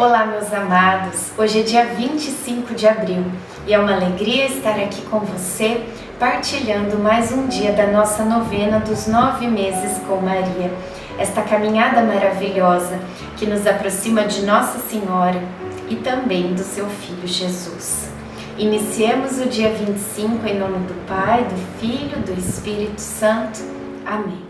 Olá, meus amados! Hoje é dia 25 de abril e é uma alegria estar aqui com você, partilhando mais um dia da nossa novena dos nove meses com Maria. Esta caminhada maravilhosa que nos aproxima de Nossa Senhora e também do seu Filho Jesus. Iniciemos o dia 25 em nome do Pai, do Filho, do Espírito Santo. Amém.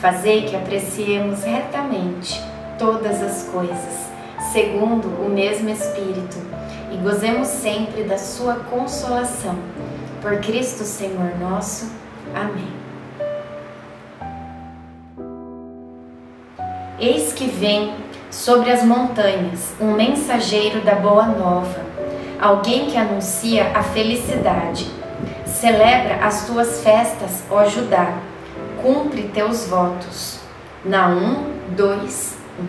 Fazei que apreciemos retamente todas as coisas, segundo o mesmo Espírito, e gozemos sempre da Sua consolação. Por Cristo Senhor nosso. Amém. Eis que vem sobre as montanhas um mensageiro da boa nova, alguém que anuncia a felicidade. Celebra as tuas festas, ó Judá cumpre teus votos. Naum 2, 1.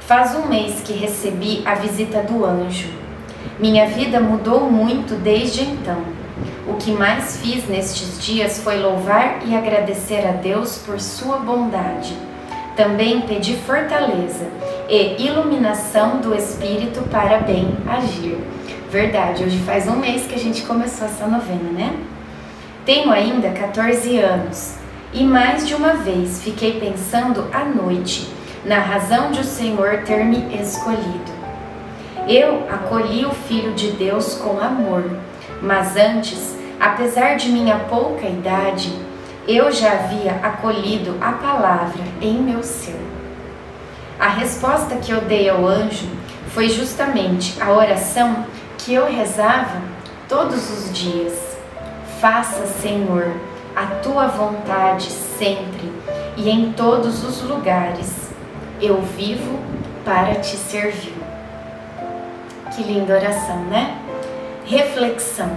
Faz um mês que recebi a visita do anjo. Minha vida mudou muito desde então. O que mais fiz nestes dias foi louvar e agradecer a Deus por sua bondade. Também pedi fortaleza e iluminação do Espírito para bem agir. Verdade, hoje faz um mês que a gente começou essa novena, né? Tenho ainda 14 anos e mais de uma vez fiquei pensando à noite na razão de o Senhor ter me escolhido. Eu acolhi o Filho de Deus com amor, mas antes, apesar de minha pouca idade, eu já havia acolhido a palavra em meu ser. A resposta que eu dei ao anjo foi justamente a oração que eu rezava todos os dias. Faça, Senhor, a tua vontade sempre e em todos os lugares. Eu vivo para te servir. Que linda oração, né? Reflexão.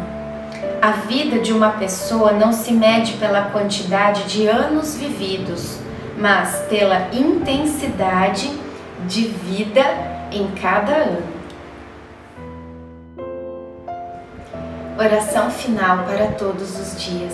A vida de uma pessoa não se mede pela quantidade de anos vividos, mas pela intensidade de vida em cada ano. Oração final para todos os dias.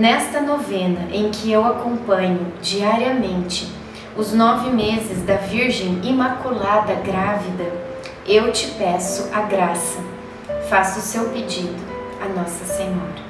Nesta novena em que eu acompanho diariamente os nove meses da Virgem Imaculada Grávida, eu te peço a graça. Faça o seu pedido a Nossa Senhora.